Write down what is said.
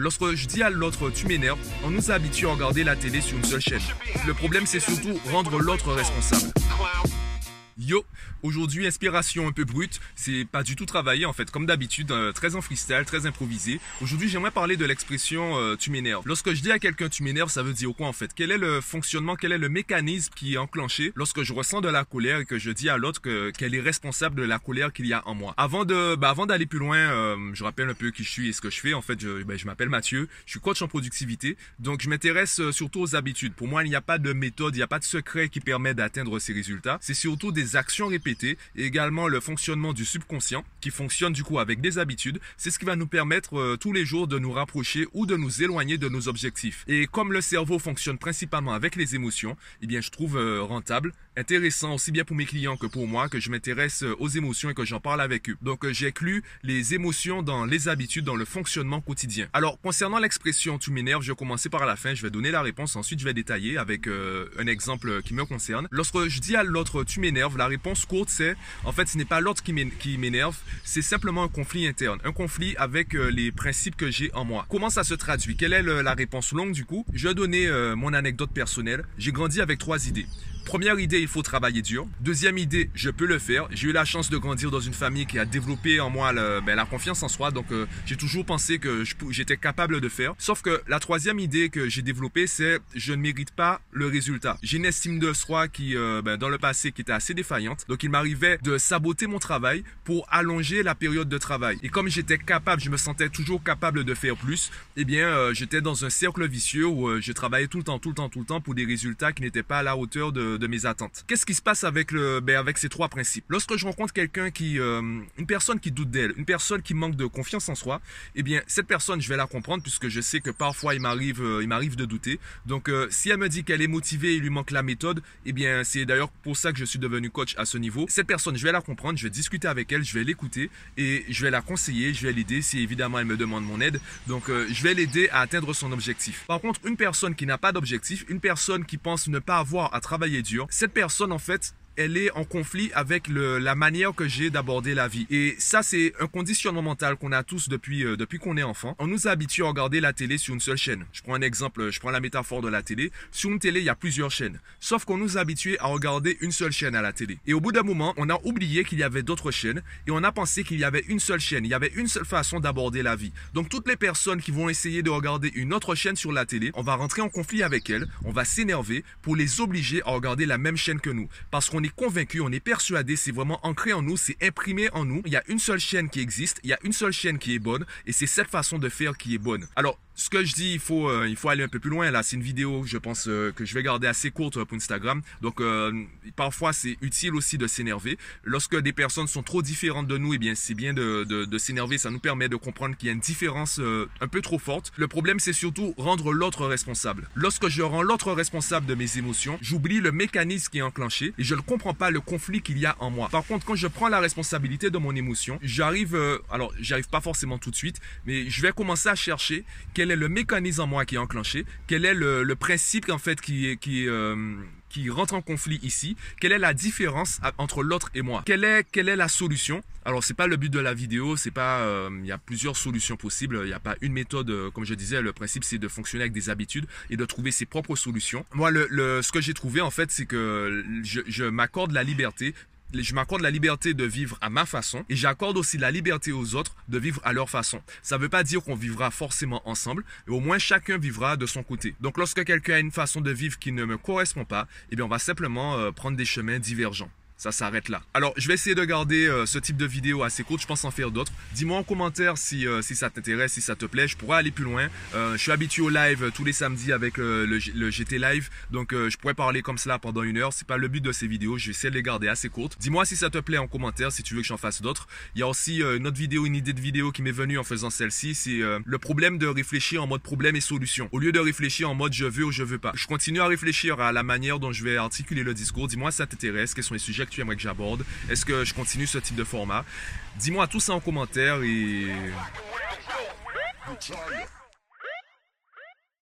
Lorsque je dis à l'autre tu m'énerves, on nous habitue à regarder la télé sur une seule chaîne. Le problème c'est surtout rendre l'autre responsable. Yo, aujourd'hui inspiration un peu brute, c'est pas du tout travaillé en fait, comme d'habitude, euh, très en freestyle, très improvisé. Aujourd'hui j'aimerais parler de l'expression euh, tu m'énerves. Lorsque je dis à quelqu'un tu m'énerves, ça veut dire quoi en fait? Quel est le fonctionnement, quel est le mécanisme qui est enclenché lorsque je ressens de la colère et que je dis à l'autre qu'elle est responsable de la colère qu'il y a en moi? Avant de, bah, avant d'aller plus loin, euh, je rappelle un peu qui je suis et ce que je fais. En fait, je, bah, je m'appelle Mathieu, je suis coach en productivité, donc je m'intéresse surtout aux habitudes. Pour moi, il n'y a pas de méthode, il n'y a pas de secret qui permet d'atteindre ces résultats. C'est surtout des actions répétées et également le fonctionnement du subconscient qui fonctionne du coup avec des habitudes. C'est ce qui va nous permettre euh, tous les jours de nous rapprocher ou de nous éloigner de nos objectifs. Et comme le cerveau fonctionne principalement avec les émotions, eh bien je trouve euh, rentable, intéressant aussi bien pour mes clients que pour moi que je m'intéresse euh, aux émotions et que j'en parle avec eux. Donc j'inclus les émotions dans les habitudes, dans le fonctionnement quotidien. Alors concernant l'expression tu m'énerves, je vais commencer par la fin, je vais donner la réponse, ensuite je vais détailler avec un exemple qui me concerne. Lorsque je dis à l'autre tu m'énerves, la réponse courte, c'est en fait, ce n'est pas l'autre qui m'énerve, c'est simplement un conflit interne, un conflit avec euh, les principes que j'ai en moi. Comment ça se traduit? Quelle est la réponse longue du coup? Je vais donner euh, mon anecdote personnelle. J'ai grandi avec trois idées. Première idée, il faut travailler dur. Deuxième idée, je peux le faire. J'ai eu la chance de grandir dans une famille qui a développé en moi ben, la confiance en soi. Donc, euh, j'ai toujours pensé que j'étais capable de faire. Sauf que la troisième idée que j'ai développée, c'est je ne mérite pas le résultat. J'ai une estime de soi qui, euh, ben, dans le passé, qui était assez défaillante. Donc, il m'arrivait de saboter mon travail pour allonger la période de travail. Et comme j'étais capable, je me sentais toujours capable de faire plus, eh bien, euh, j'étais dans un cercle vicieux où je travaillais tout le temps, tout le temps, tout le temps pour des résultats qui n'étaient pas à la hauteur de de mes attentes. Qu'est-ce qui se passe avec le, ben avec ces trois principes? Lorsque je rencontre quelqu'un qui, euh, une personne qui doute d'elle, une personne qui manque de confiance en soi, eh bien cette personne, je vais la comprendre puisque je sais que parfois il m'arrive, euh, il m'arrive de douter. Donc euh, si elle me dit qu'elle est motivée, il lui manque la méthode, eh bien c'est d'ailleurs pour ça que je suis devenu coach à ce niveau. Cette personne, je vais la comprendre, je vais discuter avec elle, je vais l'écouter et je vais la conseiller, je vais l'aider si évidemment elle me demande mon aide. Donc je vais l'aider à atteindre son objectif. Par contre, une personne qui n'a pas d'objectif, une personne qui pense ne pas avoir à travailler cette personne, en fait, elle est en conflit avec la manière que j'ai d'aborder la vie. Et ça, c'est un conditionnement mental qu'on a tous depuis, euh, depuis qu'on est enfant. On nous a habitués à regarder la télé sur une seule chaîne. Je prends un exemple, je prends la métaphore de la télé. Sur une télé, il y a plusieurs chaînes. Sauf qu'on nous a habitués à regarder une seule chaîne à la télé. Et au bout d'un moment, on a oublié qu'il y avait d'autres chaînes et on a pensé qu'il y avait une seule chaîne. Il y avait une seule façon d'aborder la vie. Donc toutes les personnes qui vont essayer de regarder une autre chaîne sur la télé, on va rentrer en conflit avec elles, on va s'énerver pour les obliger à regarder la même chaîne que nous. Parce qu'on est convaincu, on est persuadé, c'est vraiment ancré en nous, c'est imprimé en nous. Il y a une seule chaîne qui existe, il y a une seule chaîne qui est bonne, et c'est cette façon de faire qui est bonne. Alors, ce que je dis, il faut, euh, il faut aller un peu plus loin. Là, c'est une vidéo, je pense, euh, que je vais garder assez courte pour Instagram. Donc, euh, parfois, c'est utile aussi de s'énerver. Lorsque des personnes sont trop différentes de nous, eh bien, c'est bien de, s'énerver. Ça nous permet de comprendre qu'il y a une différence un peu trop forte. Le problème, c'est surtout rendre l'autre responsable. Lorsque je rends l'autre responsable de mes émotions, j'oublie le mécanisme qui est enclenché et je ne comprends pas le conflit qu'il y a en moi. Par contre, quand je prends la responsabilité de mon émotion, j'arrive, alors, j'arrive pas forcément tout de suite, mais je vais commencer à chercher quel est le mécanisme en moi qui est enclenché, quel est le, principe en fait qui, qui, euh, qui rentre en conflit ici, quelle est la différence entre l'autre et moi, quelle est, quelle est la solution? Alors c'est pas le but de la vidéo, c'est pas, euh, il y a plusieurs solutions possibles, il n'y a pas une méthode, euh, comme je disais, le principe c'est de fonctionner avec des habitudes et de trouver ses propres solutions. Moi, le, ce que j'ai trouvé en fait, c'est que je, je m'accorde la liberté je m'accorde la liberté de vivre à ma façon et j'accorde aussi la liberté aux autres de vivre à leur façon. Ça ne veut pas dire qu'on vivra forcément ensemble, mais au moins chacun vivra de son côté. Donc lorsque quelqu'un a une façon de vivre qui ne me correspond pas, eh bien on va simplement euh, prendre des chemins divergents ça s'arrête là. Alors, je vais essayer de garder euh, ce type de vidéo assez courte. Je pense en faire d'autres. Dis-moi en commentaire si, euh, ça t'intéresse, si ça te plaît. Je pourrais aller plus loin. Euh, je suis habitué au live tous les samedis avec le, GT Live. Donc, je pourrais parler comme cela pendant une heure. C'est pas le but de ces vidéos. Je vais essayer de les garder assez courtes. Dis-moi si ça te plaît en commentaire, si tu veux que j'en fasse d'autres. Il y a aussi une autre vidéo, une idée de vidéo qui m'est venue en faisant celle-ci. C'est le problème de réfléchir en mode problème et solution. Au lieu de réfléchir en mode je veux ou je veux pas. Je continue à réfléchir à la manière dont je vais articuler le discours. Dis-moi si ça t'intéresse. Quels sont les sujets tu aimerais que j'aborde. Est-ce que je continue ce type de format? Dis-moi tout ça en commentaire et...